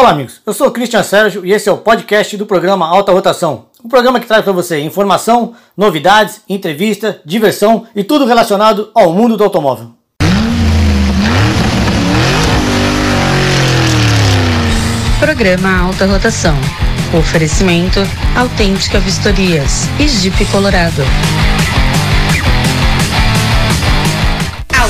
Olá, amigos. Eu sou Cristian Sérgio e esse é o podcast do programa Alta Rotação. Um programa que traz para você informação, novidades, entrevista, diversão e tudo relacionado ao mundo do automóvel. Programa Alta Rotação. Oferecimento Autêntica Vistorias e Jeep Colorado.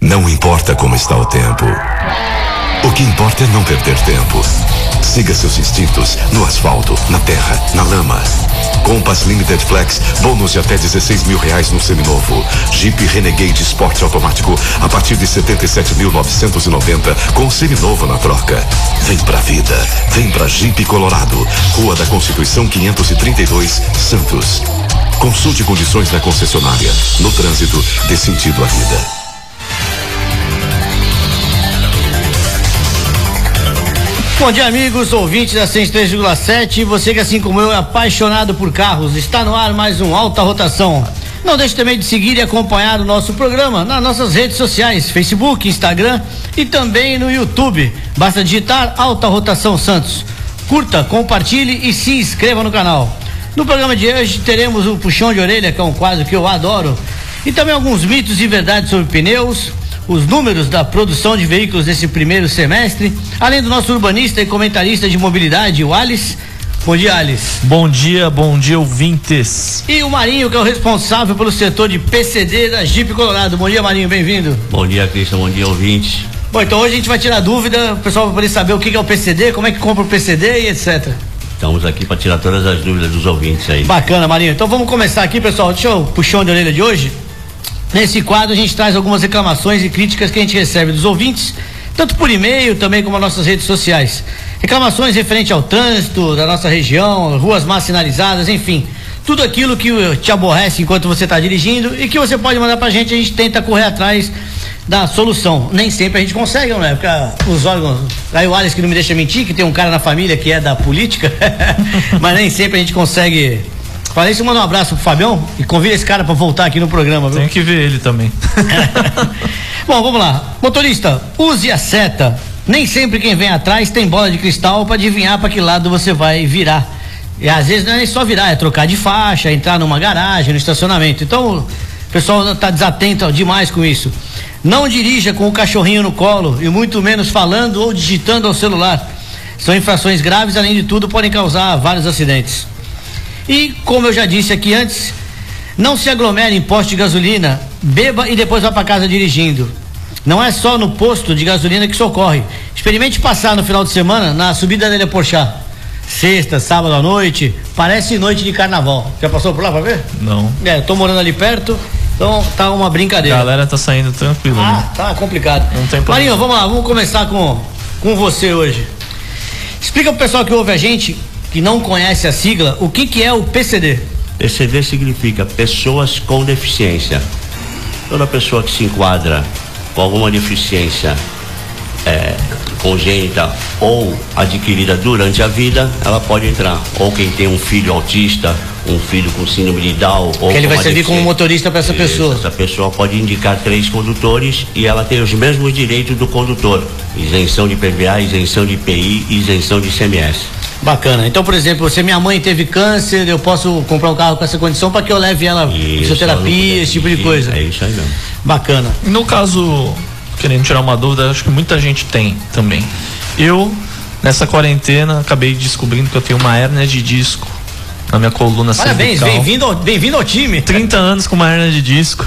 Não importa como está o tempo. O que importa é não perder tempo. Siga seus instintos no asfalto, na terra, na lama. Compass Limited Flex, bônus de até 16 mil reais no seminovo. Jeep Renegade Sport automático a partir de 77.990 com seminovo na troca. Vem pra vida, vem pra Jeep Colorado, Rua da Constituição 532, Santos. Consulte condições na concessionária. No trânsito, dê sentido à vida. Bom dia, amigos, ouvintes da 103,7. Você que, assim como eu, é apaixonado por carros, está no ar mais um Alta Rotação. Não deixe também de seguir e acompanhar o nosso programa nas nossas redes sociais, Facebook, Instagram e também no YouTube. Basta digitar Alta Rotação Santos. Curta, compartilhe e se inscreva no canal. No programa de hoje teremos o Puxão de Orelha, que é um quadro que eu adoro, e também alguns mitos e verdades sobre pneus, os números da produção de veículos nesse primeiro semestre, além do nosso urbanista e comentarista de mobilidade, o Alice. Bom dia, Alice. Bom dia, bom dia, ouvintes. E o Marinho, que é o responsável pelo setor de PCD da Jeep Colorado. Bom dia, Marinho, bem-vindo. Bom dia, Cristian, bom dia, ouvintes. Bom, então hoje a gente vai tirar dúvida, o pessoal vai poder saber o que é o PCD, como é que compra o PCD e etc. Estamos aqui para tirar todas as dúvidas dos ouvintes aí. Bacana, Marinho. Então vamos começar aqui, pessoal. Deixa eu puxar de orelha de hoje. Nesse quadro a gente traz algumas reclamações e críticas que a gente recebe dos ouvintes, tanto por e-mail também como nas nossas redes sociais. Reclamações referente ao trânsito da nossa região, ruas mal sinalizadas, enfim. Tudo aquilo que te aborrece enquanto você está dirigindo e que você pode mandar pra gente, a gente tenta correr atrás da solução. Nem sempre a gente consegue, não é? Porque os órgãos. Aí o Alex que não me deixa mentir, que tem um cara na família que é da política, mas nem sempre a gente consegue Falei isso, manda um abraço pro Fabião e convida esse cara para voltar aqui no programa, viu? Tem que ver ele também. Bom, vamos lá. Motorista, use a seta. Nem sempre quem vem atrás tem bola de cristal para adivinhar para que lado você vai virar. E às vezes não é só virar, é trocar de faixa, entrar numa garagem, no estacionamento. Então, o pessoal está desatento demais com isso. Não dirija com o cachorrinho no colo e muito menos falando ou digitando ao celular. São infrações graves, além de tudo, podem causar vários acidentes. E, como eu já disse aqui antes, não se aglomere em posto de gasolina, beba e depois vá para casa dirigindo. Não é só no posto de gasolina que socorre. Experimente passar no final de semana na subida da Ilha Porchá. Sexta, sábado à noite, parece noite de carnaval. Já passou por lá para ver? Não. É, tô morando ali perto, então tá uma brincadeira. A galera tá saindo tranquilo. Ah, né? tá complicado. Não tem problema. Marinho, vamos lá, vamos começar com, com você hoje. Explica pro pessoal que ouve a gente que não conhece a sigla, o que, que é o PCD? PCD significa pessoas com deficiência. Toda pessoa que se enquadra com alguma deficiência é, congênita ou adquirida durante a vida, ela pode entrar. Ou quem tem um filho autista, um filho com síndrome de Down. Ou que ele vai servir como motorista para essa pessoa. Essa pessoa pode indicar três condutores e ela tem os mesmos direitos do condutor: isenção de PVA, isenção de IPI, isenção de ICMS. Bacana. Então, por exemplo, se minha mãe teve câncer, eu posso comprar um carro com essa condição para que eu leve ela fisioterapia, esse tipo de coisa. É isso aí mesmo. Bacana. No caso, querendo tirar uma dúvida, acho que muita gente tem também. Eu, nessa quarentena, acabei descobrindo que eu tenho uma hérnia de disco na minha coluna Parabéns, bem-vindo ao, bem ao time. 30 anos com uma hérnia de disco.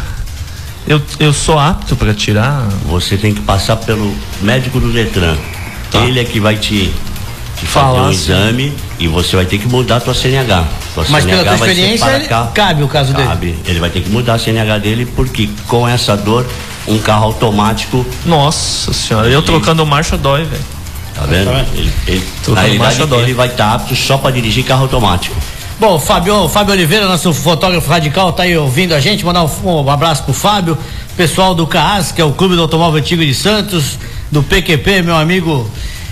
Eu, eu sou apto para tirar? Você tem que passar pelo médico do Detran. Tá. Ele é que vai te te fazer um exame e você vai ter que mudar a tua CNH. Tua Mas CNH pela tua experiência cabe o caso cabe. dele. Ele vai ter que mudar a CNH dele porque com essa dor um carro automático. Nossa senhora, eu trocando marcha dói, velho. Tá vendo? Tá? Ele, ele, na realidade, marcha dói. ele vai estar apto só para dirigir carro automático. Bom, Fábio, Fábio Oliveira, nosso fotógrafo radical, tá aí ouvindo a gente. Mandar um, um abraço pro Fábio, pessoal do CAAS, que é o Clube do Automóvel Antigo de Santos, do PQP, meu amigo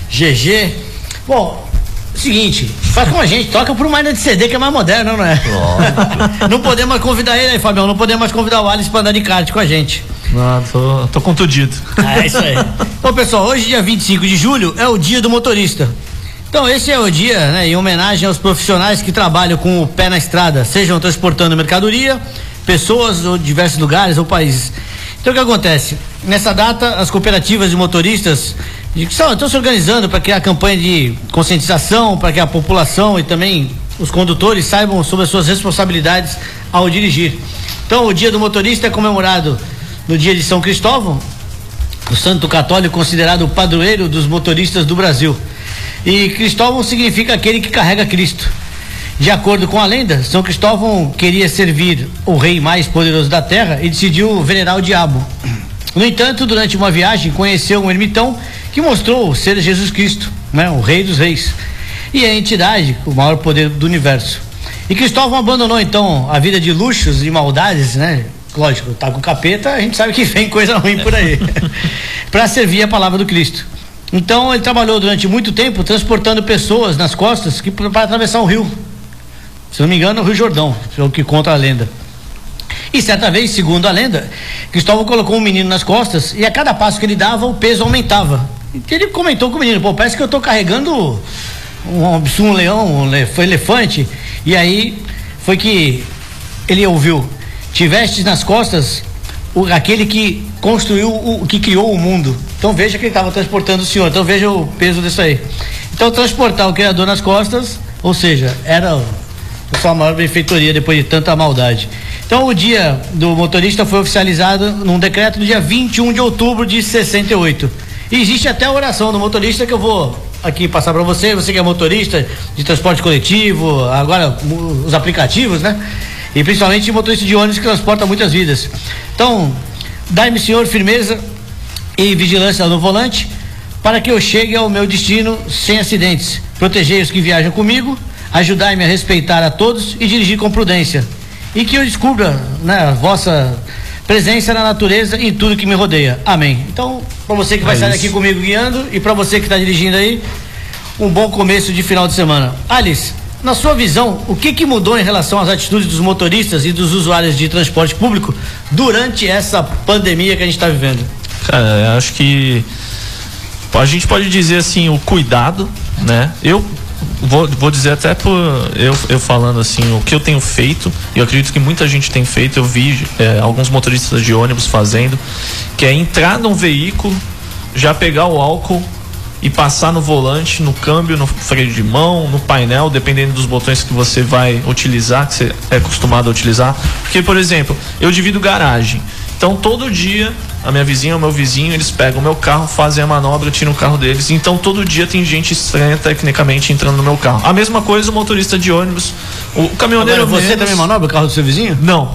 GG. Bom, seguinte, faz com a gente, toca uma ainda de CD que é mais moderno, não é? não podemos mais convidar ele aí, Fabião, não podemos mais convidar o Alice pra andar de kart com a gente. Não, tô, tô contundido. É isso aí. Bom, pessoal, hoje, dia 25 de julho, é o dia do motorista. Então, esse é o dia, né, em homenagem aos profissionais que trabalham com o pé na estrada, sejam transportando mercadoria, pessoas ou diversos lugares ou países. Então, o que acontece? Nessa data, as cooperativas de motoristas de- que são- estão se organizando para criar campanha de conscientização, para que a população e também os condutores saibam sobre as suas responsabilidades ao dirigir. Então, o dia do motorista é comemorado no dia de São Cristóvão, o santo católico considerado o padroeiro dos motoristas do Brasil. E Cristóvão significa aquele que carrega Cristo. De acordo com a lenda, São Cristóvão queria servir o rei mais poderoso da terra e decidiu venerar o diabo. No entanto, durante uma viagem, conheceu um ermitão que mostrou ser Jesus Cristo, né, o rei dos reis. E a entidade, com o maior poder do universo. E Cristóvão abandonou então a vida de luxos e maldades, né? Lógico, tá com capeta, a gente sabe que vem coisa ruim por aí. para servir a palavra do Cristo. Então ele trabalhou durante muito tempo transportando pessoas nas costas que para atravessar o rio. Se não me engano, o Rio Jordão, é o que conta a lenda. E certa vez, segundo a lenda, Cristóvão colocou um menino nas costas e a cada passo que ele dava, o peso aumentava. Ele comentou com o menino, pô, parece que eu estou carregando um, um leão, um elefante. E aí foi que ele ouviu, tivestes nas costas o- aquele que construiu, o que criou o mundo. Então veja que ele estava transportando o senhor, então veja o peso disso aí. Então transportar o criador nas costas, ou seja, era a sua maior benfeitoria depois de tanta maldade. Então o dia do motorista foi oficializado num decreto no dia 21 de outubro de 68. E existe até a oração do motorista que eu vou aqui passar para você, você que é motorista de transporte coletivo, agora os aplicativos, né? E principalmente motorista de ônibus que transporta muitas vidas. Então, dai-me, Senhor, firmeza e vigilância no volante para que eu chegue ao meu destino sem acidentes. Protegei os que viajam comigo, ajudai-me a respeitar a todos e dirigir com prudência. E que eu descubra né, a vossa presença na natureza e em tudo que me rodeia. Amém. Então, para você que vai É sair daqui comigo guiando e para você que está dirigindo aí, um bom começo de final de semana. Alice, na sua visão, o que, que mudou em relação às atitudes dos motoristas e dos usuários de transporte público durante essa pandemia que a gente está vivendo? Cara, eu acho que a gente pode dizer assim, o cuidado, né? Eu vou, vou dizer até por eu, eu falando assim, o que eu tenho feito, e eu acredito que muita gente tem feito, eu vi é, alguns motoristas de ônibus fazendo, que é entrar num veículo, já pegar o álcool e passar no volante, no câmbio, no freio de mão, no painel, dependendo dos botões que você vai utilizar, que você é acostumado a utilizar. Porque, por exemplo, eu divido garagem. Então, todo dia, a minha vizinha, o meu vizinho, eles pegam o meu carro, fazem a manobra, tiram o carro deles. Então, todo dia tem gente estranha, tecnicamente, entrando no meu carro. A mesma coisa o motorista de ônibus, o caminhoneiro. Agora, você menos- também manobra o carro do seu vizinho? não.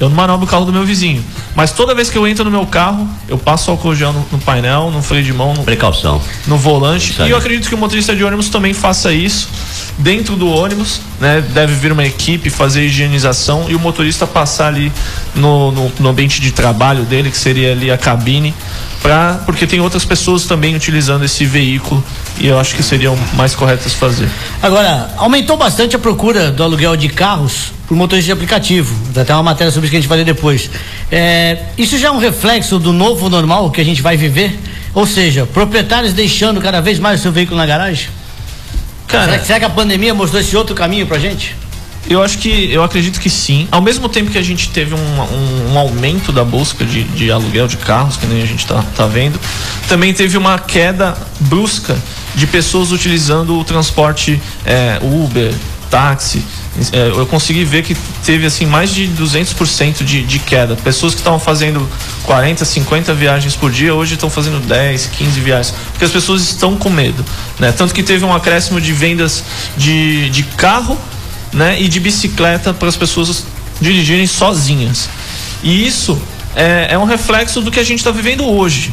Eu não manobro o carro do meu vizinho. Mas toda vez que eu entro no meu carro, eu passo álcool gel no, no painel, no freio de mão, no, Precaução. no volante. E eu acredito que o motorista de ônibus também faça isso dentro do ônibus, né? Deve vir uma equipe fazer higienização e o motorista passar ali no, no, no ambiente de trabalho dele, que seria ali a cabine, pra, porque tem outras pessoas também utilizando esse veículo e eu acho que seriam mais corretas fazer. Agora, aumentou bastante a procura do aluguel de carros por motorista de aplicativo. Ter uma matéria sobre isso que a gente vai ler depois. É, isso já é um reflexo do novo normal que a gente vai viver? Ou seja, proprietários deixando cada vez mais o seu veículo na garagem? Cara, Será, que- será que a pandemia mostrou esse outro caminho pra gente? Eu acho que eu acredito que sim. Ao mesmo tempo que a gente teve um, um, um aumento da busca de, de aluguel de carros, que nem a gente tá, tá vendo, também teve uma queda brusca de pessoas utilizando o transporte é, Uber, táxi. É, eu consegui ver que teve assim mais de 200% de, de queda. Pessoas que estavam fazendo 40, 50 viagens por dia, hoje estão fazendo 10, 15 viagens. Porque as pessoas estão com medo. Né? Tanto que teve um acréscimo de vendas de, de carro né, e de bicicleta para as pessoas dirigirem sozinhas. E isso é, é um reflexo do que a gente está vivendo hoje.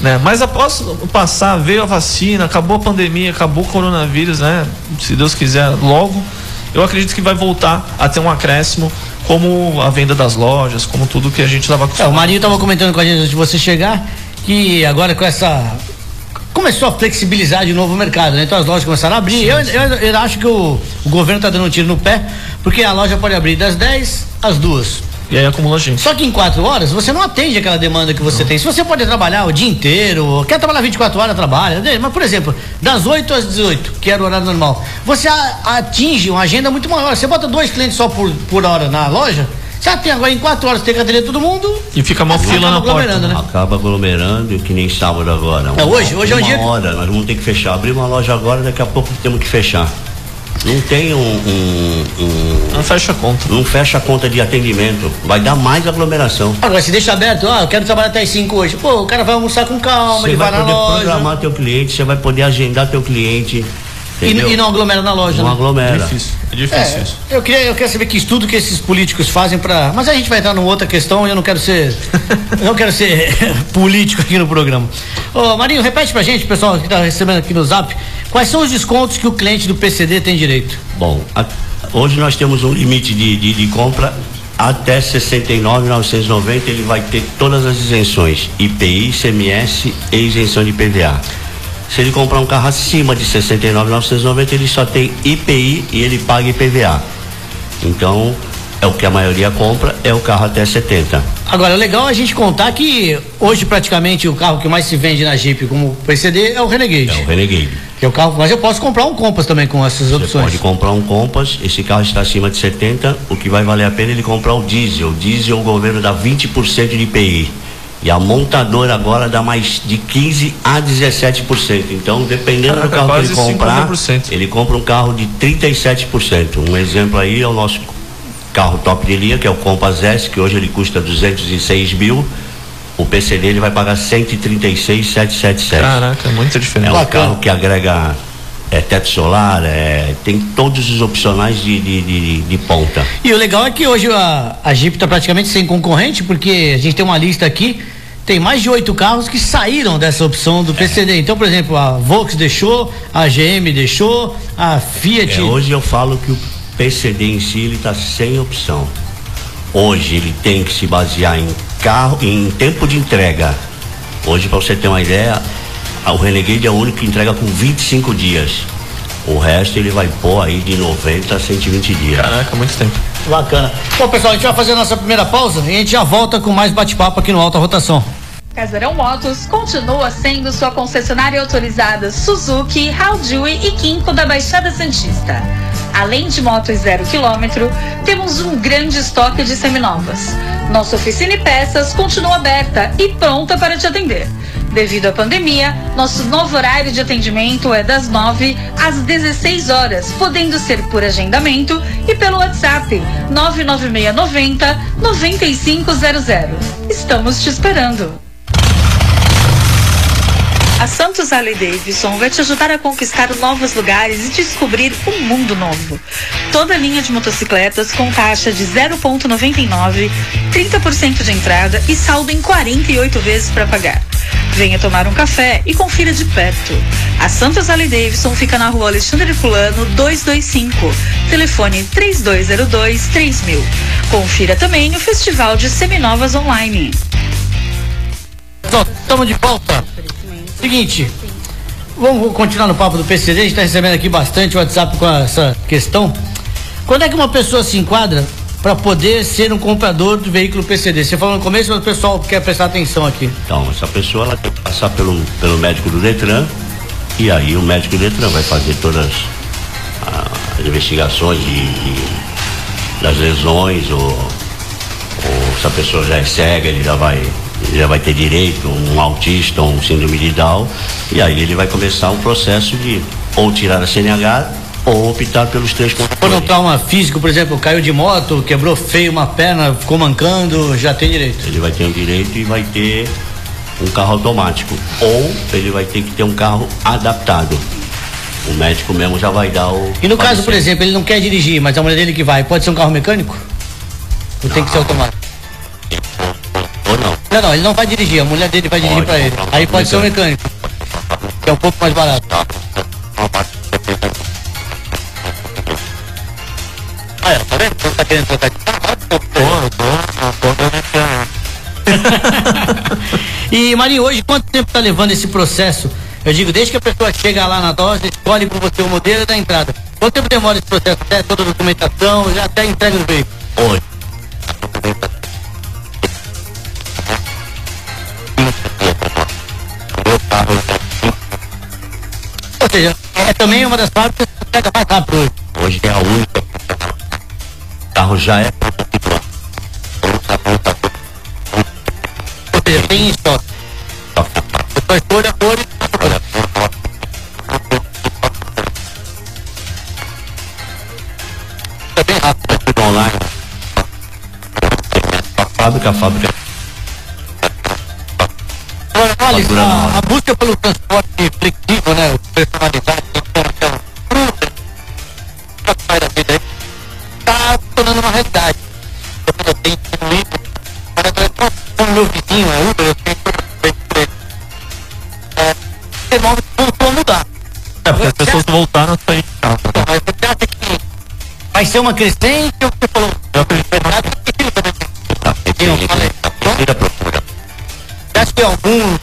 né? Mas após passar, veio a vacina, acabou a pandemia, acabou o coronavírus, né? Se Deus quiser, logo, eu acredito que vai voltar a ter um acréscimo como a venda das lojas, como tudo que a gente estava acostumado. É, o Marinho estava comentando com a gente antes de você chegar que agora com essa começou a flexibilizar de novo o mercado, né? Então as lojas começaram a abrir. Sim, eu, eu, eu, acho que o, o governo está dando um tiro no pé, porque a loja pode abrir das 10 às 2 e aí acumula gente. Só que em quatro horas você não atende aquela demanda que você não. tem. Se você pode trabalhar o dia inteiro, quer trabalhar 24 horas, trabalha. Mas, por exemplo, das 8 às 18, que era o horário normal, você atinge uma agenda muito maior. Você bota dois clientes só por, por hora na loja, já tem agora em quatro horas tem que atender todo mundo. E fica uma fila na porta. Né? Acaba aglomerando, que nem sábado agora. É, hoje, hoje é o dia. Uma hora, nós vamos ter que fechar. Abrir uma loja agora, daqui a pouco temos que fechar. Não tem um, um, um, Não fecha conta. Não fecha conta de atendimento. Vai dar mais aglomeração. Agora, se deixa aberto, ah, eu quero trabalhar até as 5 hoje. Pô, o cara vai almoçar com calma, você ele vai, vai na loja. Você vai poder programar teu cliente, você vai poder agendar teu cliente. E, e, não aglomera na loja, Não né? aglomera. É difícil. É difícil é, isso. Eu queria, eu quero saber que estudo que esses políticos fazem para. Mas a gente vai entrar numa outra questão e eu não quero ser. eu não quero ser político aqui no programa. Ô, Marinho, repete pra gente, pessoal que tá recebendo aqui no zap, quais são os descontos que o cliente do PCD tem direito? Bom, a, hoje nós temos um limite de, de, de compra até 69,990 ele vai ter todas as isenções, IPI, CMS e isenção de PVA. Se ele comprar um carro acima de 69,990, ele só tem IPI e ele paga IPVA. Então, é o que a maioria compra, é o carro até 70. Agora, é legal a gente contar que hoje praticamente o carro que mais se vende na Jeep como PCD é o Renegade. É o Renegade. É o carro, mas eu posso comprar um Compass também com essas Você opções. pode comprar um Compass, esse carro está acima de 70, o que vai valer a pena é ele comprar o diesel. O diesel o governo dá 20% de IPI. E a montadora agora dá mais de 15 a 17%. Então, dependendo Caraca, do carro que ele comprar, 50%. ele compra um carro de 37%. Um exemplo aí é o nosso carro top de linha, que é o Compass S, que hoje ele custa 206 mil. O PC dele vai pagar 136,777. Caraca, é muita diferença. É um carro que agrega é, teto solar, é, tem todos os opcionais de, de, de, de, ponta. E o legal é que hoje a, a Jeep está praticamente sem concorrente, porque a gente tem uma lista aqui tem mais de oito carros que saíram dessa opção do PCD. É. Então, por exemplo, a Volks deixou, a GM deixou, a Fiat. É, hoje eu falo que o PCD em si ele está sem opção. Hoje ele tem que se basear em carro, em tempo de entrega. Hoje, para você ter uma ideia, o Renegade é o único que entrega com 25 dias. O resto ele vai pôr aí de 90 a 120 dias. Caraca, muito tempo. Bacana. Bom, pessoal, a gente vai fazer a nossa primeira pausa e a gente já volta com mais bate-papo aqui no Alta Rotação. Casarão Motos continua sendo sua concessionária autorizada Suzuki, Haldui e Quinco da Baixada Santista. Além de motos zero quilômetro, temos um grande estoque de seminovas. Nossa oficina e peças continua aberta e pronta para te atender. Devido à pandemia, nosso novo horário de atendimento é das 9 às 16 horas, podendo ser por agendamento e pelo WhatsApp 99690 9500. Estamos te esperando. A Santos Harley Davidson vai te ajudar a conquistar novos lugares e descobrir um mundo novo. Toda linha de motocicletas com taxa de 0,99, 30% de entrada e saldo em 48 vezes para pagar. Venha tomar um café e confira de perto. A Santos Harley Davidson fica na rua Alexandre Fulano 225, telefone 3202 3000. Confira também o Festival de Seminovas Online. Estamos de volta. Seguinte, vamos continuar no papo do PCD, a gente está recebendo aqui bastante WhatsApp com essa questão. Quando é que uma pessoa se enquadra para poder ser um comprador do veículo PCD? Você falou no começo, mas o pessoal quer prestar atenção aqui. Então, essa pessoa ela tem que passar pelo, pelo médico do Detran e aí o médico do Detran vai fazer todas as investigações de, de, das lesões ou, ou se a pessoa já é cega, ele já vai já vai ter direito, um autista, um síndrome de Down, e aí ele vai começar um processo de ou tirar a CNH ou optar pelos três controles. Quando um trauma físico, por exemplo, caiu de moto, quebrou feio uma perna, ficou mancando, já tem direito. Ele vai ter o um direito e vai ter um carro automático. Ou ele vai ter que ter um carro adaptado. O médico mesmo já vai dar o. E no caso, por exemplo, ele não quer dirigir, mas a mulher dele que vai, pode ser um carro mecânico? Ou não. tem que ser automático? Não. Não, ele não vai dirigir, a mulher dele vai dirigir pra ele. Aí pode ser o mecânico. Que é um pouco mais barato. Olha, tá vendo? Você tá querendo trocar de carro? e Marinho, hoje quanto tempo tá levando esse processo? Eu digo, desde que a pessoa chega lá na dose, escolhe por você o modelo da entrada. Quanto tempo demora esse processo? Até toda a documentação, já até entrega no veículo? Hoje. Ou seja, é também uma das fábricas que pega mais rápido hoje. Hoje é a única. O carro já é Ou seja, tem estoque. Depois escolha a cor e é bem rápido. tudo online. A fábrica, a fábrica. Na a, a busca pelo transporte flexível, né? Personalizado, aquela vai da vida aí, tá tornando uma realidade. Eu tenho livre, mas como meu vizinho é Uber, eu tenho que é, demora voltou a mudar. É, porque as pessoas voltaram a sair de casa. né? Mas você acha que vai ser uma crescente algum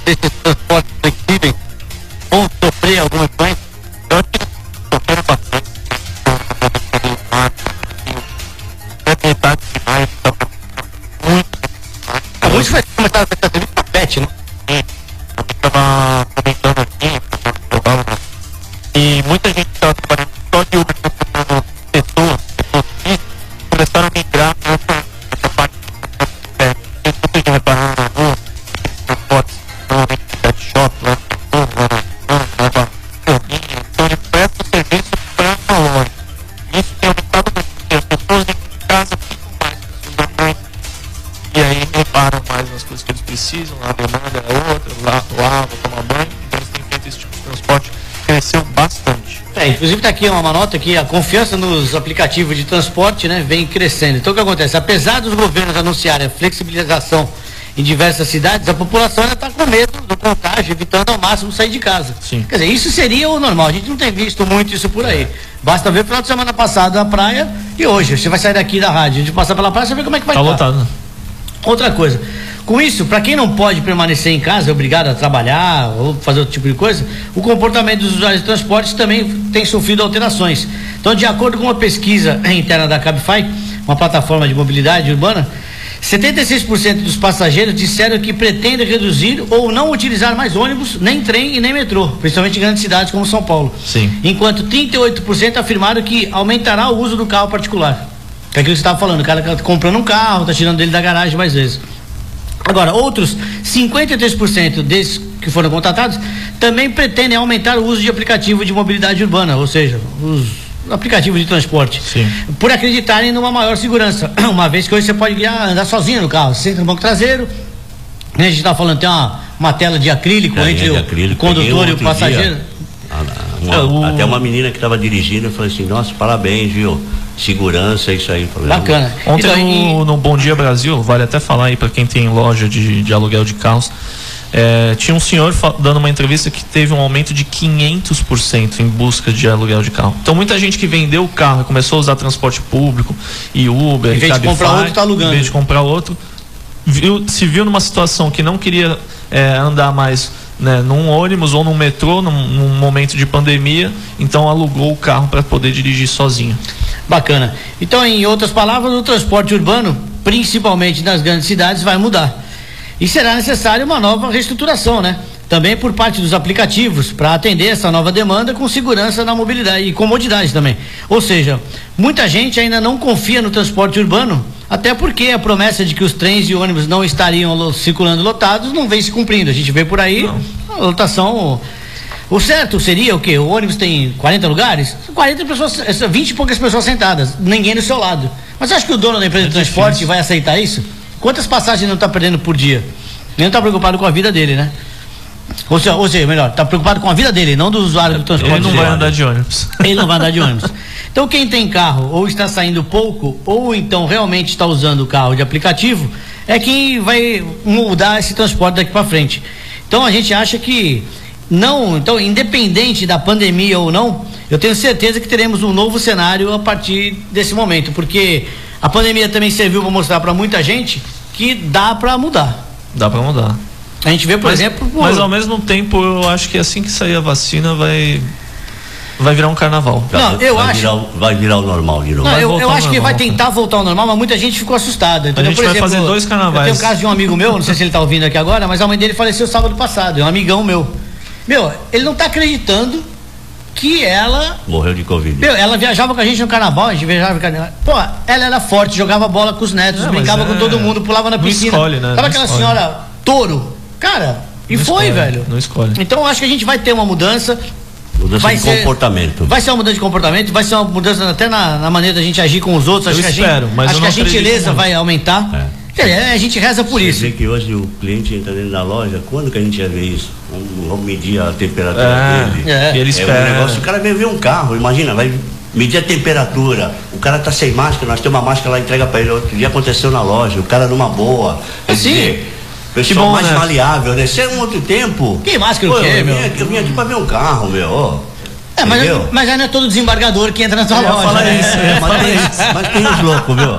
uma nota que a confiança nos aplicativos de transporte, né, vem crescendo. Então o que acontece? Apesar dos governos anunciarem a flexibilização em diversas cidades, a população ainda está com medo do contágio, evitando ao máximo sair de casa. Sim. Quer dizer, isso seria o normal. A gente não tem visto muito isso por aí. Basta ver o final de semana passado na praia e hoje. Você vai sair daqui da rádio, a gente passar pela praia, você vê como é que vai Tá estar. lotado. Outra coisa, com isso, para quem não pode permanecer em casa, é obrigado a trabalhar ou fazer outro tipo de coisa, o comportamento dos usuários de transportes também tem sofrido alterações. Então, de acordo com uma pesquisa interna da Cabify, uma plataforma de mobilidade urbana, 76% dos passageiros disseram que pretendem reduzir ou não utilizar mais ônibus, nem trem e nem metrô, principalmente em grandes cidades como São Paulo. Sim. Enquanto 38% afirmaram que aumentará o uso do carro particular. É aquilo que você estava falando, o cara tá comprando um carro, tá tirando dele da garagem mais vezes. Agora, outros 53% desses que foram contratados também pretendem aumentar o uso de aplicativo de mobilidade urbana, ou seja, os aplicativos de transporte. Sim. Por acreditarem numa maior segurança. Uma vez que hoje você pode guiar, andar sozinho no carro, você senta no banco traseiro, né, a gente está falando, tem uma, uma tela de acrílico Telinha entre de o, acrílico, o condutor e o passageiro. dia. Ah, uma- É, o- Até uma menina que estava dirigindo, eu falei assim, nossa, parabéns, viu? Segurança, isso aí. Falei, Bacana. Ontem Então, no, e- no Bom Dia Brasil, vale até falar aí para quem tem loja de, de aluguel de carros, é, tinha um senhor dando uma entrevista que teve um aumento de 500% em busca de aluguel de carro. Então muita gente que vendeu o carro e começou a usar transporte público e Uber, Em e vez de Cabify, comprar outro, tá alugando. Em vez de comprar outro, viu- se viu numa situação que não queria é, andar mais né, num ônibus ou num metrô num, num momento de pandemia, então alugou o carro para poder dirigir sozinho. Bacana. Então, em outras palavras, o transporte urbano, principalmente nas grandes cidades, vai mudar. E será necessária uma nova reestruturação, né? Também por parte dos aplicativos, para atender essa nova demanda com segurança na mobilidade e comodidade também. Ou seja, muita gente ainda não confia no transporte urbano, até porque a promessa de que os trens e ônibus não estariam circulando lotados não vem se cumprindo. A gente vê por aí a lotação o certo seria o quê? O ônibus tem 40 lugares? 40 pessoas, 20 e poucas pessoas sentadas, ninguém do seu lado. Mas você acha que o dono da empresa de transporte vai aceitar isso? Quantas passagens ele não está perdendo por dia? Ele não está preocupado com a vida dele, né? Ou seja, ou seja melhor, está preocupado com a vida dele, não do usuário do transporte. Ele não vai andar de ônibus. Ele não vai andar de ônibus. Então, quem tem carro ou está saindo pouco, ou então realmente está usando o carro de aplicativo, é quem vai mudar esse transporte daqui para frente. Então a gente acha que não, então independente da pandemia ou não, eu tenho certeza que teremos um novo cenário a partir desse momento, porque a pandemia também serviu para mostrar para muita gente que dá para mudar. Dá para mudar. A gente vê, por mas, exemplo. Pô, mas ao mesmo tempo, eu acho que assim que sair a vacina vai. Vai virar um carnaval. Não, eu vai acho. Virar, vai virar o normal de novo. Não, Vai eu, eu acho que vai tentar voltar ao normal, mas muita gente ficou assustada. Entendeu? gente Por vai exemplo, fazer dois carnavais. Eu tenho o caso de um amigo meu, não sei se ele está ouvindo aqui agora, mas a mãe dele faleceu sábado passado, é um amigão meu. Meu, ele não está acreditando que ela. Morreu de Covid. Meu, ela viajava com a gente no carnaval, a gente viajava com carnaval. Pô, ela era forte, jogava bola com os netos, É, mas brincava é- com todo mundo, pulava na não piscina. escolhe, né? Sabe Não aquela escolhe. senhora touro? Cara, e Não foi, escolhe, velho. não escolhe. Então eu acho que a gente vai ter uma mudança. Mudança vai de ser- comportamento. Vai ser uma mudança de comportamento, vai ser uma mudança até na, na maneira da gente agir com os outros. Eu acho que a espero, gente, mas acho que a não gentileza vai aumentar. É, a gente reza por Você isso. vê que hoje o cliente entra dentro da loja, quando que a gente ia ver isso? Vamos, vamos medir a temperatura É, dele. é. E ele É espera. um negócio, o cara vem ver um carro, imagina, vai medir a temperatura. O cara tá sem máscara, nós temos uma máscara lá, entrega pra ele. Outro dia aconteceu na loja, o cara numa boa. Quer Sim. dizer, pessoal Que bom, mais né? maleável, né? Se é um outro tempo. Que máscara o Pô, quê, eu, meu? vim aqui, eu vim aqui pra ver um carro, meu. É, mas, Entendeu? mas aí não é todo desembargador que entra na tua Eu ia loja. falar né? isso, eu ia mas, tem, mas tem os loucos, viu?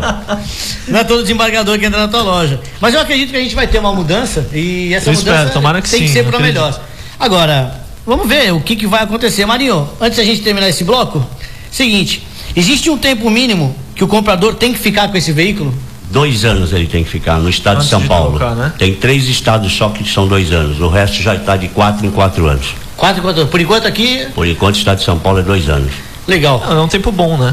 Não é todo desembargador que entra na tua loja. Mas eu acredito que a gente vai ter uma mudança e essa Eu mudança espero, tomara que tem que sim, ser eu para melhor. Agora, vamos ver o que, que vai acontecer. Marinho, antes da gente terminar esse bloco, seguinte, existe um tempo mínimo que o comprador tem que ficar com esse veículo? Dois anos ele tem que ficar no estado Antes de São de Paulo. trocar, né? Tem três estados só que são dois anos. O resto já está de quatro em quatro anos. Quatro, quatro, por enquanto aqui, Por enquanto, o estado de São Paulo é dois anos. legal. É um tempo bom, né?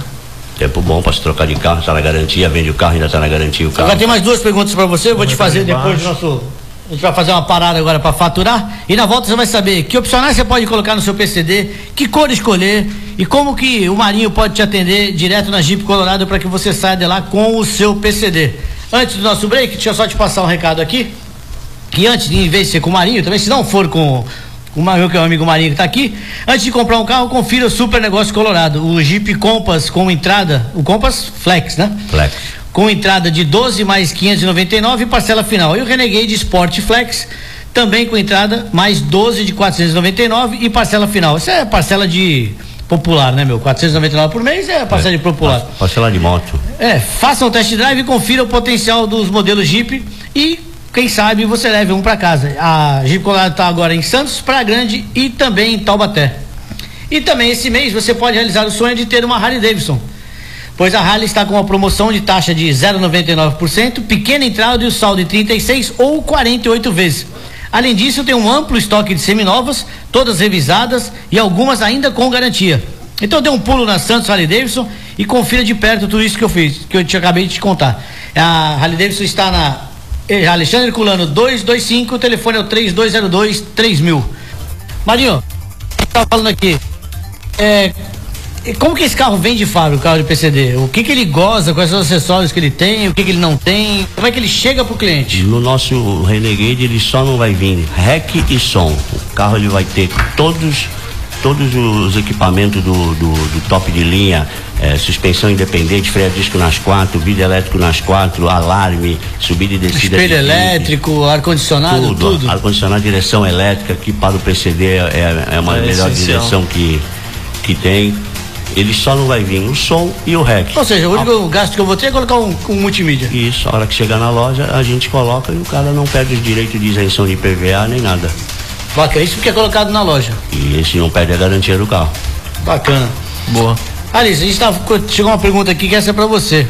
Tempo bom para se trocar de carro, está na garantia, vende o carro, ainda está na garantia o carro. Agora tem mais duas perguntas para você, eu vou te fazer depois do nosso. A gente vai fazer uma parada agora para faturar e na volta você vai saber que opcionais você pode colocar no seu PCD, que cor escolher e como que o Marinho pode te atender direto na Jeep Colorado para que você saia de lá com o seu PCD. Antes do nosso break, deixa eu só te passar um recado aqui. Que antes de em vez de ser com o Marinho, também se não for com o Marinho, que é o amigo Marinho que está aqui, antes de comprar um carro, confira o Super Negócio Colorado, o Jeep Compass com entrada, o Compass Flex, né? Flex. com entrada de 12 mais 599 e parcela final. E o Renegade Sport Flex também com entrada mais 12 de 499 e parcela final. Isso é parcela de popular, né, meu? 499 por mês é parcela de popular. Parcelar de moto. É, faça um test drive e confira o potencial dos modelos Jeep e quem sabe você leve um para casa. A Jeep Colorado está agora em Santos, Praia Grande e também em Taubaté. E também esse mês você pode realizar o sonho de ter uma Harley Davidson. Pois a Harley está com uma promoção de taxa de 0,99%, pequena entrada e o saldo em 36 ou 48 vezes. Além disso, tem um amplo estoque de seminovas, todas revisadas e algumas ainda com garantia. Então dê um pulo na Santos Harley Davidson e confira de perto tudo isso que eu fiz, que eu te acabei de te contar. A Harley Davidson está na Alexandre Culano 225, o telefone é o 3202 3000. Marinho, estava falando aqui, é, como que esse carro vem de fábrica, o carro de PCD? O que que ele goza, quais são os acessórios que ele tem, o que que ele não tem, como é que ele chega pro cliente? No nosso Renegade ele só não vai vir rec e som. O carro ele vai ter todos todos os equipamentos do, do, do top de linha, eh, suspensão independente, freio a disco nas quatro, vidro elétrico nas quatro, alarme, subida e descida. Espelho de elétrico, ar-condicionado, tudo. tudo. Ar-condicionado, direção elétrica, que para o PCD é, é uma É melhor essencial. direção que, que tem. Ele só não vai vir o som e o rec. Ou seja, o único gasto que eu vou ter é colocar um, um multimídia. Isso, a hora que chegar na loja, a gente coloca e o cara não perde os direitos de isenção de IPVA nem nada. Bacana, isso que é colocado na loja. E esse não perde a garantia do carro. Bacana. Boa. Alice, a gente tá, chegou uma pergunta aqui que essa é pra você.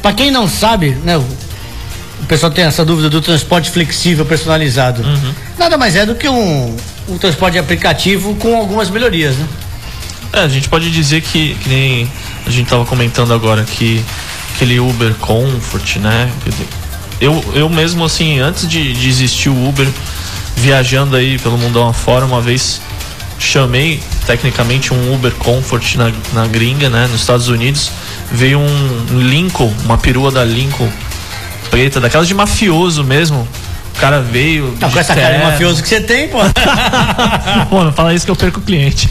Pra quem não sabe, né, o, pessoal tem essa dúvida do transporte flexível personalizado. Nada mais é do que um, um transporte de aplicativo com algumas melhorias, né? É, a gente pode dizer que, que nem a gente tava comentando agora que aquele Uber Comfort, né? Eu, eu mesmo, assim, antes de, de existir o Uber, viajando aí pelo mundão afora, uma vez chamei tecnicamente um Uber Comfort na, na gringa, né? Nos Estados Unidos. Veio um Lincoln, uma perua da Lincoln preta, daquelas de mafioso mesmo. O cara veio. Não, de com essa cara de mafioso que você tem, pô. pô, não fala isso que eu perco o cliente.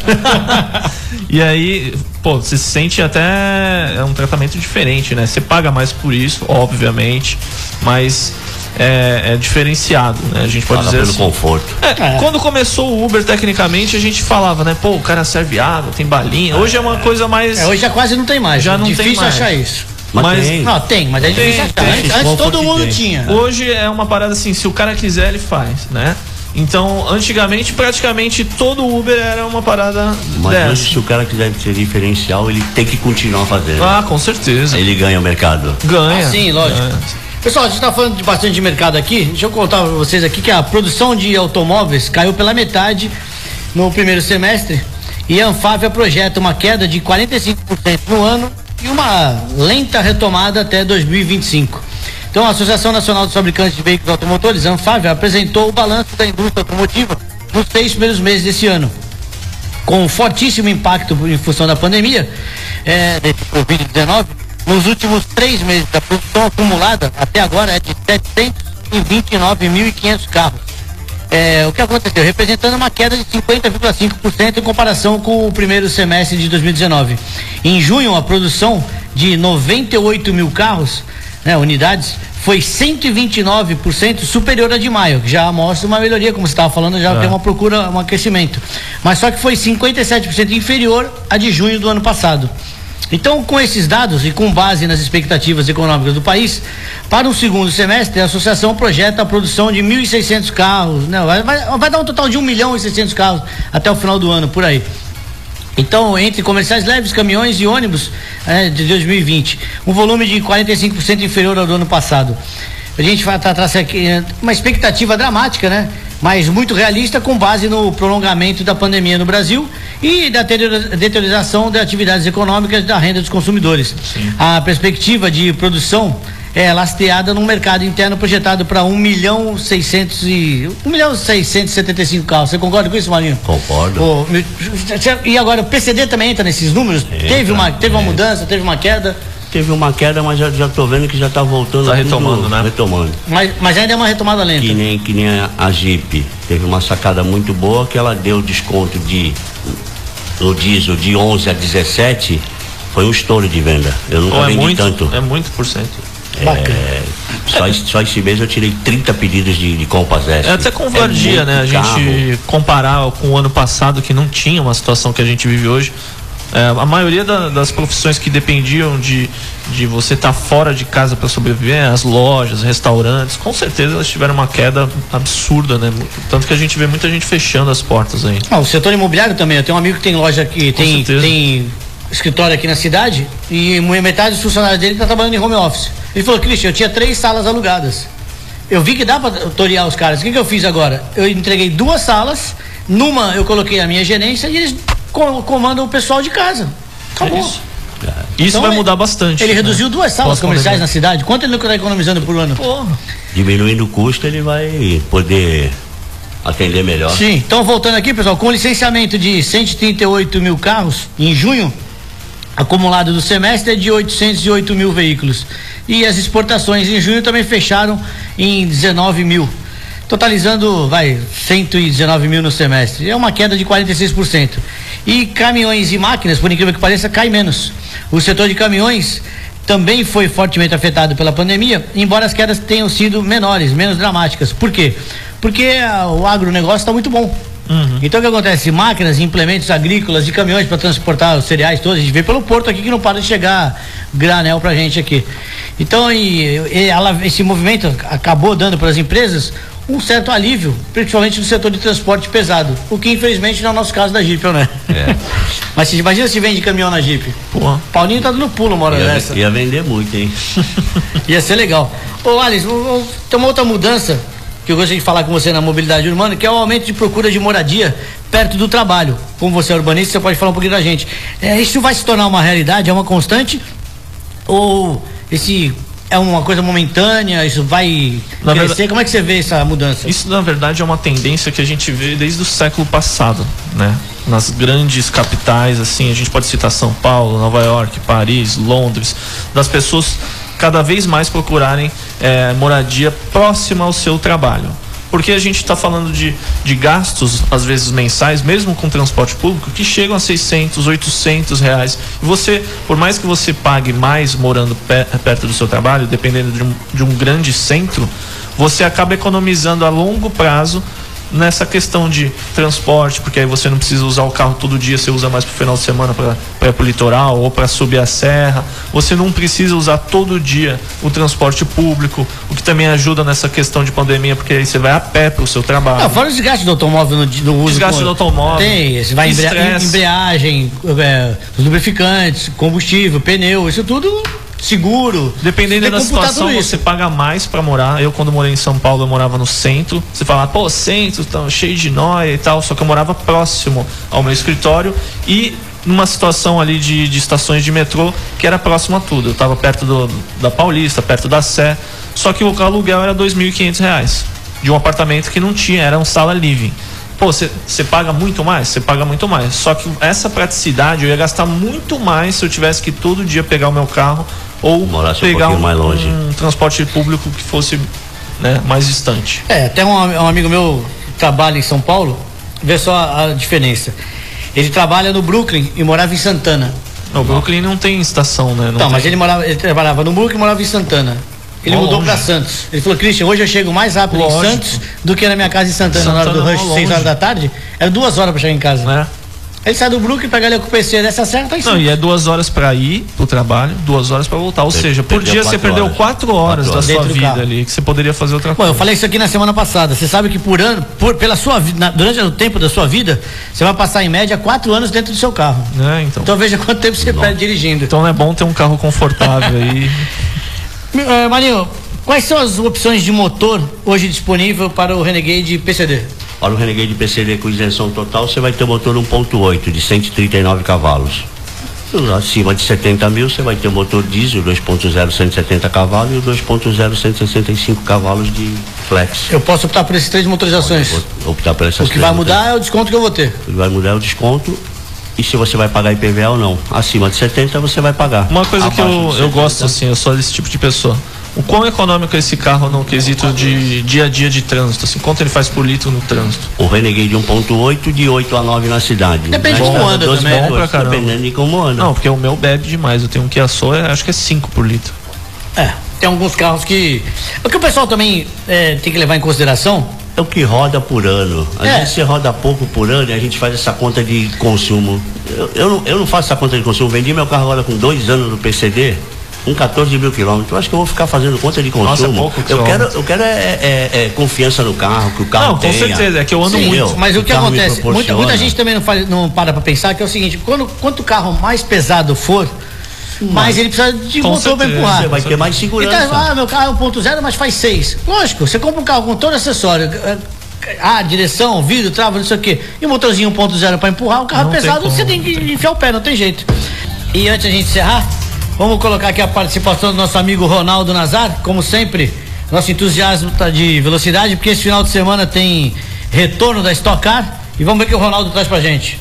e aí, pô, você se sente até. É um tratamento diferente, né? Você paga mais por isso, obviamente, mas é, é diferenciado, né? A gente pode Paga dizer pelo assim. conforto. É, Quando começou o Uber, tecnicamente, a gente falava, né? Pô, o cara serve água, tem balinha. Hoje é uma coisa mais. É, hoje já quase não tem mais. Já não tem Difícil mais. achar isso. Mas, Mas- tem. Não, tem, mas é Tem, difícil achar. tem. Antes, antes todo mundo tem. tinha. Hoje é uma parada assim, se o cara quiser, ele faz, né? Então, antigamente, praticamente todo Uber era uma parada Mas dessa. se o cara quiser ser diferencial, ele tem que continuar fazendo. Ah, com certeza. Ele ganha o mercado. Ganha. Ah, sim, lógico. Ganha. Pessoal, a gente está falando de bastante de mercado aqui. Deixa eu contar para vocês aqui que a produção de automóveis caiu pela metade no primeiro semestre e a Anfávia projeta uma queda de 45% no ano e uma lenta retomada até 2025. Então, a Associação Nacional dos Fabricantes de Veículos Automotores, Anfávia, apresentou o balanço da indústria automotiva nos seis primeiros meses desse ano com um fortíssimo impacto em função da pandemia é, desse Covid-19, nos últimos três meses a produção acumulada até agora é de 729.500 carros. É, o que aconteceu? Representando uma queda de 50,5% em comparação com o primeiro semestre de 2019. Em junho, a produção de 98 mil carros, né, unidades, foi 129% superior à de maio, que já mostra uma melhoria, como você estava falando, já É. tem uma procura, um aquecimento. Mas só que foi 57% inferior à de junho do ano passado. Então, com esses dados e com base nas expectativas econômicas do país, para o segundo semestre, a associação projeta a produção de 1.600 carros, né? vai, vai- vai dar um total de 1 milhão e 600 carros até o final do ano, por aí. Então, entre comerciais leves, caminhões e ônibus né, de 2020, um volume de 45% inferior ao do ano passado. A gente vai tra- traçar aqui eh, uma expectativa dramática, né? Mas muito realista com base no prolongamento da pandemia no Brasil e da deteriora- deterioração das atividades econômicas e da renda dos consumidores. A perspectiva de produção é lasteada num mercado interno projetado para 1 milhão 600 e 1 milhão 675 carros. Você concorda com isso, Marinho? Concordo. Meu- e agora o PCD também entra nesses números? teve uma, teve uma é. mudança, teve uma queda, Teve uma queda, mas já, já tô vendo que já tá voltando. Tá retomando, né? Retomando. mas, mas ainda é uma retomada lenta. Que nem, que nem a, a Jeep. Teve uma sacada muito boa que ela deu desconto de no diesel de 11 a 17. Foi um estouro de venda. Eu nunca Pô, é vendi muito, tanto. é muito por cento. É, só, esse- só esse mês eu tirei 30 pedidos de, de Compass S. É até covardia, É né? A carro. gente comparar com o ano passado, que não tinha uma situação que a gente vive hoje. É, a maioria da- das profissões que dependiam de, de você estar fora de casa para sobreviver, as lojas, restaurantes, com certeza elas tiveram uma queda absurda, né? Tanto que a gente vê muita gente fechando as portas aí. Ah, o setor imobiliário também. Eu tenho um amigo que tem loja aqui, tem, certeza. tem escritório aqui na cidade e metade dos funcionários dele está trabalhando em home office. Ele falou, Cristian, eu tinha três salas alugadas. Eu vi que dá para torear os caras. O que, que eu fiz agora? Eu entreguei duas salas, numa eu coloquei a minha gerência e eles co- comandam o pessoal de casa. Acabou. É isso. Isso Então, vai ele- mudar bastante. Ele né? reduziu duas salas Pós-pandemia. comerciais na cidade. Quanto ele está economizando por ano? Porra. Diminuindo o custo, ele vai poder atender melhor. Sim, então voltando aqui, pessoal, com licenciamento de 138 mil carros em junho, acumulado do semestre é de 808 mil veículos. E as exportações em junho também fecharam em 19 mil, totalizando, vai, 119 mil no semestre. É uma queda de 46%. E caminhões e máquinas, por incrível que pareça, cai menos. O setor de caminhões também foi fortemente afetado pela pandemia, embora as quedas tenham sido menores, menos dramáticas. Por quê? Porque ah, o agronegócio está muito bom. Então o que acontece? Máquinas, implementos agrícolas e caminhões para transportar os cereais todos, a gente vê pelo porto aqui que não para de chegar granel pra gente aqui. Então e, e ela- esse movimento acabou dando para as empresas um certo alívio, principalmente no setor de transporte pesado, o que infelizmente não é o nosso caso da Jeep, né? É. Mas se, imagina se vende caminhão na Jeep. Porra. Paulinho tá dando pulo uma hora Ia, dessa. ia vender muito, hein? Ia ser legal. Ô, Alice, tem uma outra mudança que eu gostaria de falar com você na mobilidade urbana, que é o aumento de procura de moradia perto do trabalho. Como você é urbanista, você pode falar um pouquinho da gente. É, isso vai se tornar uma realidade, é uma constante? Ou esse é uma coisa momentânea, isso vai Na crescer? verdade- Como é que você vê essa mudança? Isso, na verdade, é uma tendência que a gente vê desde o século passado, né? Nas grandes capitais, assim, a gente pode citar São Paulo, Nova York, Paris, Londres, das pessoas cada vez mais procurarem eh, moradia próxima ao seu trabalho. Porque a gente está falando de, de gastos, às vezes mensais, mesmo com transporte público, que chegam a 600, 800 reais. E você, por mais que você pague mais morando pe- perto do seu trabalho, dependendo de um, de um grande centro, você acaba economizando a longo prazo nessa questão de transporte, porque aí você não precisa usar o carro todo dia, você usa mais pro final de semana para ir pro litoral ou para subir a serra. Você não precisa usar todo dia o transporte público, o que também ajuda nessa questão de pandemia, porque aí você vai a pé pro seu trabalho. Não, fora o desgaste do automóvel no, no uso. Desgaste com, do automóvel. Tem, você vai embreagem, embreagem é, lubrificantes, combustível, pneu, isso tudo seguro. Dependendo da situação, você paga mais para morar. Eu, quando morei em São Paulo, eu morava no centro. Você fala, pô, centro, tão cheio de nóia e tal. Só que eu morava próximo ao meu escritório e numa situação ali de, de estações de metrô que era próximo a tudo. Eu estava perto do, da Paulista, perto da Sé. Só que o aluguel era R$ 2.500 de um apartamento que não tinha, era um sala living. Pô, você paga muito mais? Você paga muito mais. Só que essa praticidade eu ia gastar muito mais se eu tivesse que todo dia pegar o meu carro ou Morasse pegar um, mais longe. um transporte público que fosse né, mais distante. É, até um, um, amigo meu que trabalha em São Paulo, vê só a, a diferença. Ele trabalha no Brooklyn e morava em Santana. No Brooklyn não tem estação, né? Não, mas ele morava, ele trabalhava no Brooklyn e morava em Santana. Ele mudou para Santos. Ele falou, Christian, hoje eu chego mais rápido Lógico. em Santos do que na minha casa em Santana, Santana na hora do rush, 6 horas da tarde. Era duas horas para chegar em casa. É. Ele sai do Brooklyn, pega ali com o PC tá em Não, e é duas horas para ir pro trabalho, duas horas para voltar. Ou seja, por dia você perdeu quatro horas, quatro da sua vida ali, que você poderia fazer outra coisa. Bom, eu falei isso aqui na semana passada. Você sabe que por ano, por, pela sua vida, durante o tempo da sua vida, você vai passar em média quatro anos dentro do seu carro. É, então. Então veja quanto tempo você perde dirigindo. Então é bom ter um carro confortável aí. é, Marinho, quais são as opções de motor hoje disponível para o Renegade PCD? Para o Renegade PCD com isenção total, você vai ter um motor 1.8 de 139 cavalos. Acima de 70 mil, você vai ter o motor diesel 2.0 170 cavalos e o 2.0 165 cavalos de flex. Eu posso optar por essas três motorizações? Pode optar por essas O que vai mudar é o desconto que eu vou ter. O que vai mudar é o desconto e se você vai pagar IPVA ou não. Acima de 70 você vai pagar. Uma coisa que eu, eu gosto assim, eu sou desse tipo de pessoa o quão econômico é esse carro no quesito de dia a dia de trânsito? Assim, quanto ele faz por litro no trânsito? O Renegade 1.8 de 8 a 9 na cidade. Depende de como anda também. Bom pra caramba. Dependendo de como anda. Não, porque o meu bebe demais. Eu tenho um Kia Soul, acho que é 5 por litro. É, tem alguns carros que... O que o pessoal também é, tem que levar em consideração é o que roda por ano. Às é. vezes você roda pouco por ano e a gente faz essa conta de consumo. Eu, eu, não, eu não faço essa conta de consumo. Vendi meu carro agora com dois anos no PCD com 14 mil quilômetros. Eu acho que eu vou ficar fazendo conta de consumo. Nossa, é pouco eu quero, eu quero é, é, é, confiança no carro, que o carro Não, tenha. com certeza, é que eu ando Sim, muito. Mas o que acontece? Muita, muita, gente também não, faz, não para para pensar que é o seguinte, quando, quanto o carro mais pesado for, mas ele precisa de com motor para empurrar. Você vai ter mais segurança. Então, ah, meu carro é 1.0, mas faz 6. Lógico, você compra um carro com todo acessório. Ah, direção, vidro, trava, não sei o quê. E um motorzinho 1.0 para empurrar, o carro não pesado, tem você tem que enfiar o pé, não tem jeito. E antes a gente encerrar, Vamos colocar aqui a participação do nosso amigo Ronaldo Nazar, como sempre, nosso entusiasmo tá de velocidade, porque esse final de semana tem retorno da Stock Car e vamos ver o que o Ronaldo traz pra gente.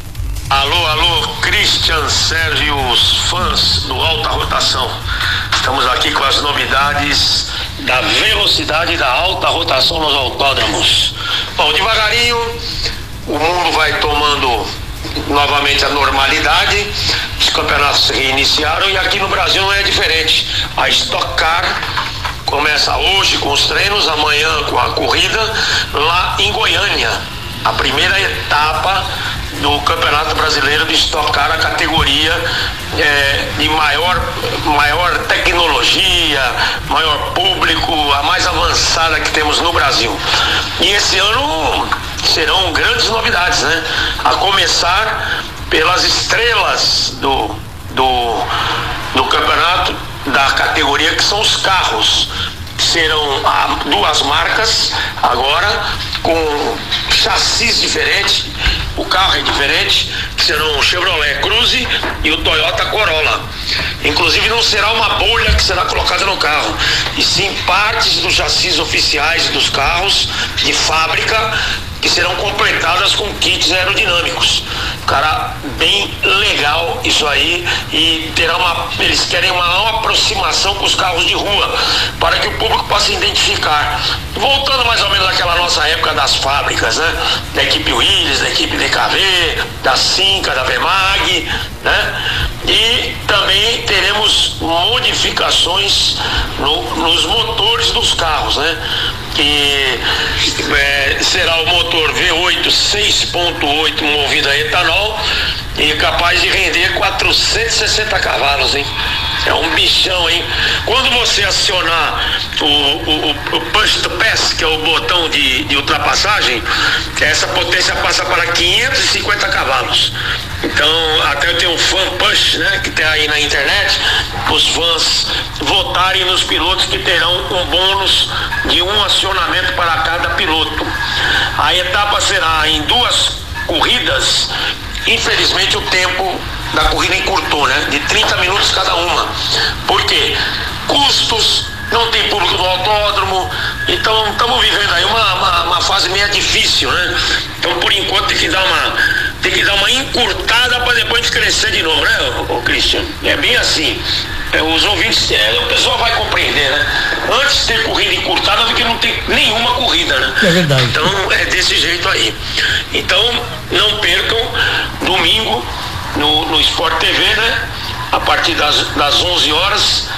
Alô, alô, Christian Sérgio, os fãs do Alta Rotação. Estamos aqui com as novidades da velocidade da alta rotação nos autódromos. Bom, devagarinho, o mundo vai tomando novamente a normalidade, os campeonatos reiniciaram e aqui no Brasil não é diferente. A Stock Car começa hoje com os treinos, amanhã com a corrida lá em Goiânia. A primeira etapa do Campeonato Brasileiro de Stock Car, a categoria é, de maior, maior tecnologia, maior público, a mais avançada que temos no Brasil. E esse ano serão grandes novidades, né? A começar pelas estrelas do, do, do campeonato da categoria que são os carros. Serão duas marcas agora com chassis diferentes, o carro é diferente, que serão o Chevrolet Cruze e o Toyota Corolla. Inclusive não será uma bolha que será colocada no carro, e sim partes dos chassis oficiais dos carros de fábrica que serão completadas com kits aerodinâmicos. Cara, bem legal isso aí e terá uma, eles querem uma aproximação com os carros de rua para que o público possa identificar. Voltando mais ou menos àquela nossa época das fábricas, né? Da equipe Willis, da equipe DKV, da Cinca, da Vemag, né? E também teremos modificações no, nos motores dos carros, né? Que é, será o motor V8 6.8 movido a etanol e capaz de render 460 cavalos, hein? É um bichão, hein? Quando você acionar o, o, o push to pass, que é o botão de, de ultrapassagem, essa potência passa para 550 cavalos. Então, até eu tenho um fan push, né, que tem aí na internet, os fãs votarem nos pilotos que terão um bônus de um acionamento para cada piloto. A etapa será em duas corridas. Infelizmente o tempo da corrida encurtou, né? De 30 minutos cada uma. Por quê? Custos, não tem público no autódromo, então estamos vivendo aí uma, uma, uma, fase meio difícil, né? Então por enquanto tem que dar uma, tem que dar uma encurtada para depois crescer de novo, né, ô, ô Christian? É bem assim. É, os ouvintes, é, o pessoal vai compreender, né? Antes de ter corrida encurtada do que não tem nenhuma corrida, né? É verdade. Então é desse jeito aí. Então não percam domingo no, no Sport TV, né? A partir das, das 11 horas,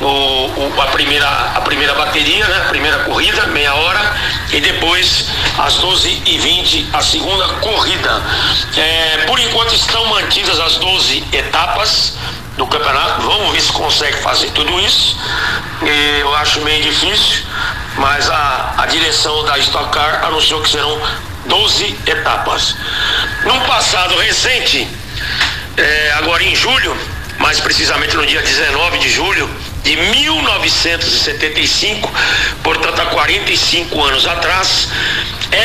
o, o, a, primeira, a primeira bateria, né? A primeira corrida, meia hora, e depois às 12 e 20 a segunda corrida. É, por enquanto estão mantidas as 12 etapas do campeonato. Vamos ver se consegue fazer tudo isso. E eu acho meio difícil, mas a, a direção da Stock Car anunciou que serão 12 etapas. Num passado recente, é, agora em julho, mais precisamente no dia 19 de julho de 1975, portanto há 45 anos atrás,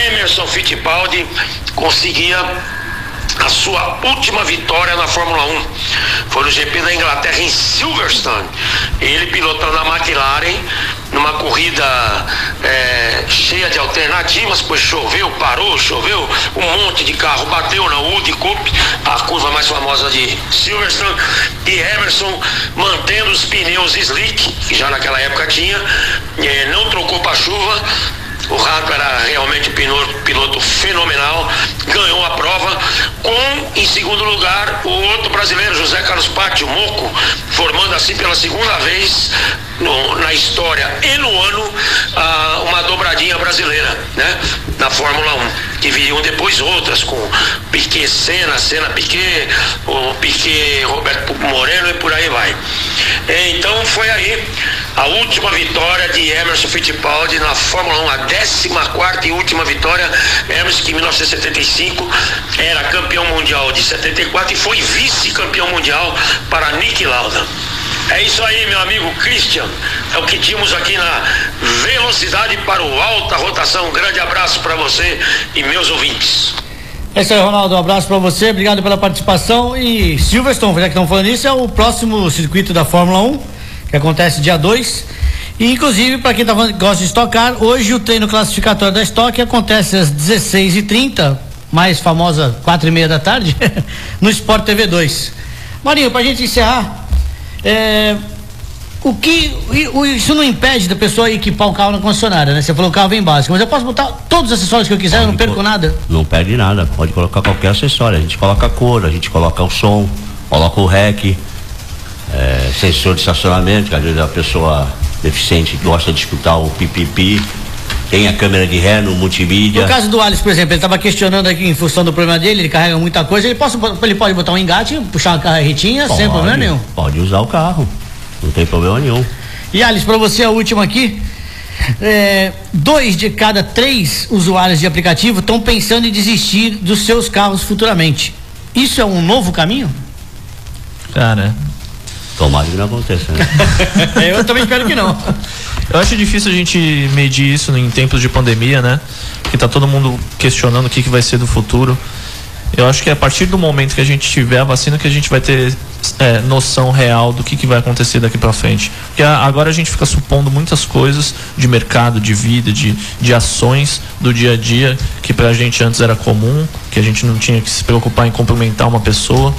Emerson Fittipaldi conseguia a sua última vitória na Fórmula 1. Foi no GP da Inglaterra em Silverstone. Ele pilotando a McLaren numa corrida é, cheia de alternativas, pois choveu, parou, choveu, um monte de carro bateu na Wood Cup, a curva mais famosa de Silverstone, e Emerson mantendo os pneus slick, que já naquela época tinha, é, não trocou para chuva, o Rato era realmente um piloto, piloto, fenomenal, ganhou a prova com, em segundo lugar, o outro brasileiro, José Carlos Patti, o Moco, formando assim pela segunda vez no, na história e no ano ah, uma dobradinha brasileira, né? Na Fórmula 1. Que viriam depois outras com Piquet Senna, Senna Piquet, o Piquet Roberto Moreno e por aí vai. Então foi aí a última vitória de Emerson Fittipaldi na Fórmula 1, a 14 quarta e última vitória. Emerson que em 1975 era campeão mundial de 74 e foi vice-campeão mundial para Nick Lauda. É isso aí, meu amigo Christian. É o que tínhamos aqui na velocidade para o alta rotação. Um grande abraço para você e meus ouvintes. É isso aí, Ronaldo. Um abraço para você. Obrigado pela participação. E Silverstone, já que estão falando isso, é o próximo circuito da Fórmula 1, que acontece dia 2. E inclusive, para quem tá gosta de estocar, hoje o treino classificatório da estoque acontece às 16h30, mais famosa quatro e meia da tarde, no Sport TV 2. Marinho, para a gente encerrar, é, o que isso não impede da pessoa equipar o carro na concessionária, né? Você falou que o carro vem básico, mas eu posso botar todos os acessórios que eu quiser, pode, eu não perco nada. Não perde nada, pode colocar qualquer acessório. A gente coloca a cor, a gente coloca o som, coloca o rec, é, sensor de estacionamento, que às vezes a pessoa deficiente gosta de escutar o pipipi. Tem a câmera de ré no multimídia. No caso do Alice, por exemplo, ele estava questionando aqui em função do problema dele, ele carrega muita coisa, ele, posso, ele pode botar um engate, puxar uma carretinha, sem problema nenhum. Pode usar o carro, não tem problema nenhum. E Alice, para você a última aqui. É, dois de cada três usuários de aplicativo estão pensando em desistir dos seus carros futuramente. Isso é um novo caminho? Cara, Tomara que não aconteça. Né? eu também espero que não. Eu acho difícil a gente medir isso em tempos de pandemia, né? Que tá todo mundo questionando o que, que vai ser do futuro. Eu acho que é a partir do momento que a gente tiver a vacina que a gente vai ter é, noção real do que, que vai acontecer daqui para frente. Porque agora a gente fica supondo muitas coisas de mercado, de vida, de, de ações do dia a dia que pra gente antes era comum, que a gente não tinha que se preocupar em cumprimentar uma pessoa.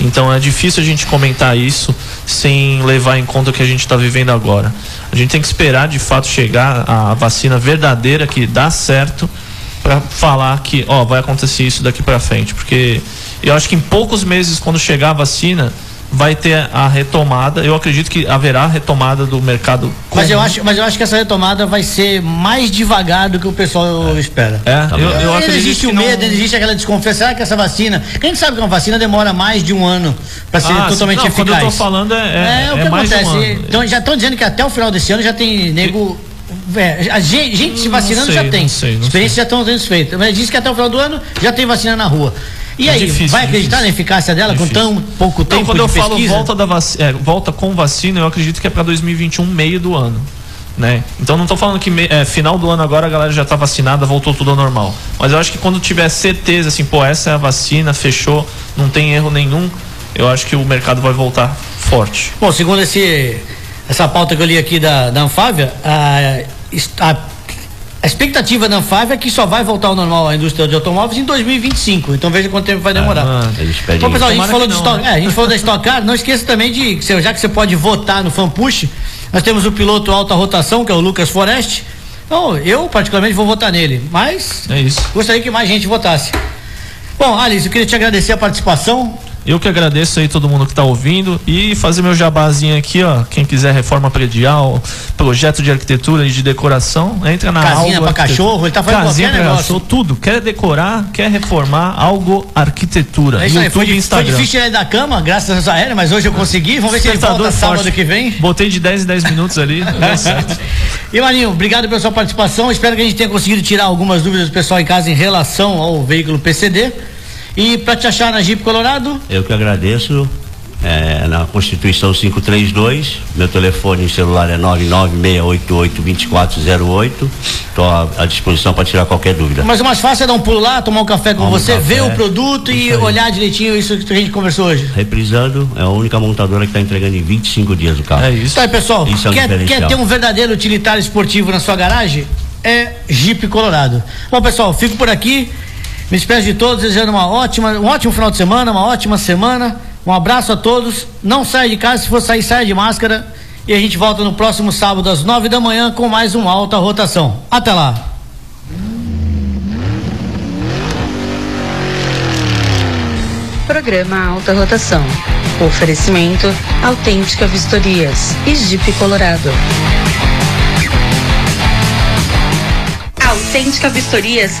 Então é difícil a gente comentar isso sem levar em conta o que a gente está vivendo agora. A gente tem que esperar de fato chegar a vacina verdadeira que dá certo para falar que ó vai acontecer isso daqui para frente, porque eu acho que em poucos meses quando chegar a vacina vai ter a retomada. Eu acredito que haverá retomada do mercado. Mas eu, acho, mas eu acho que essa retomada vai ser mais devagar do que o pessoal espera. É, Tá eu, eu Ainda acredito existe que o não- medo, ainda existe aquela desconfiança. Será que essa vacina. Quem sabe que uma vacina demora mais de um ano para ser Ah, totalmente não, eficaz? quando eu tô falando é- é- o é que mais de um acontece. ano. Então, já estão dizendo que até o final desse ano já tem nego. É, a gente, gente se vacinando sei, já tem. sei, Experiências já estão sendo feitas. Mas diz que até o final do ano já tem vacina na rua. E É aí, difícil, vai acreditar difícil. na eficácia dela com tão pouco tempo Não, quando eu falo pesquisa? volta, da vaci é, volta com vacina, eu acredito que é para 2021, meio do ano. Né? Então não tô falando que me- é, final do ano agora a galera já tá vacinada, voltou tudo ao normal. Mas eu acho que quando tiver certeza, assim, pô, essa é a vacina, fechou, não tem erro nenhum, eu acho que o mercado vai voltar forte. Bom, segundo esse, essa pauta que eu li aqui da, da Anfávia, a, a, a expectativa da Anfávia é que só vai voltar ao normal a indústria de automóveis em 2025. Então veja quanto tempo vai demorar. Ah, Bom, pessoal, a gente falou não, Stock, né? é, a gente falou da Stock Car, não esqueça também de, já que você pode votar no Fanpush, nós temos o piloto alta rotação, que é o Lucas Forest. Então, eu particularmente vou votar nele, mas É gostaria que mais gente votasse. Bom, Alice, eu queria te agradecer a participação. Eu que agradeço aí todo mundo que tá ouvindo e fazer meu jabazinho aqui, ó. Quem quiser reforma predial, projeto de arquitetura e de decoração, entra na Casinha Arquitetura. cachorro, ele tá fazendo Casinha pra negócio. cachorro, tudo. Quer decorar, quer reformar, algo arquitetura. É isso aí, YouTube foi, di- foi Instagram. difícil tirar ele da cama, graças a aérea, mas hoje eu consegui. Vamos ver se ele volta Despertador sábado forte. que vem. Botei de 10 em 10 minutos ali, deu certo. E Marinho, obrigado pela sua participação. Espero que a gente tenha conseguido tirar algumas dúvidas do pessoal em casa em relação ao veículo PCD. E para te achar na Jeep Colorado, Eu que agradeço. é, na Constituição 532, meu telefone celular é 996882408. Estou à, à disposição para tirar qualquer dúvida. mas o mais fácil é dar um pulo lá, tomar um café com Tomar um você, café. ver o produto e aí. olhar direitinho isso que a gente conversou hoje. Reprisando, é a única montadora que está entregando em 25 dias o carro. É isso. Então aí, pessoal, Isso é um quer, quer ter um verdadeiro utilitário esportivo na sua garagem? É Jeep Colorado. Bom, pessoal, fico por aqui. Me despeço de todos, desejando uma ótima, um ótimo final de semana, uma ótima semana. Um abraço a todos. Não saia de casa, se for sair, saia de máscara. E a gente volta no próximo sábado às nove da manhã com mais um Alta Rotação. Até lá. Programa Alta Rotação. Oferecimento Autêntica Vistorias e Jeep Colorado. Autêntica Vistorias,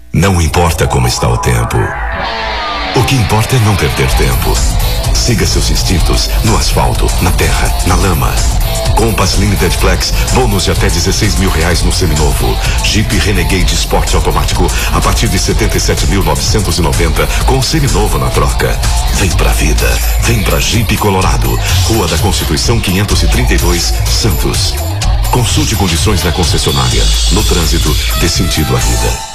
Não importa como está o tempo. O que importa é não perder tempo. Siga seus instintos no asfalto, na terra, na lama. Compass Limited Flex, bônus de até 16 mil reais no seminovo. Jeep Renegade Sport automático a partir de 77.990 com seminovo na troca. Vem pra vida, vem pra Jeep Colorado, Rua da Constituição 532, Santos. Consulte condições na concessionária. No trânsito, dê sentido à vida.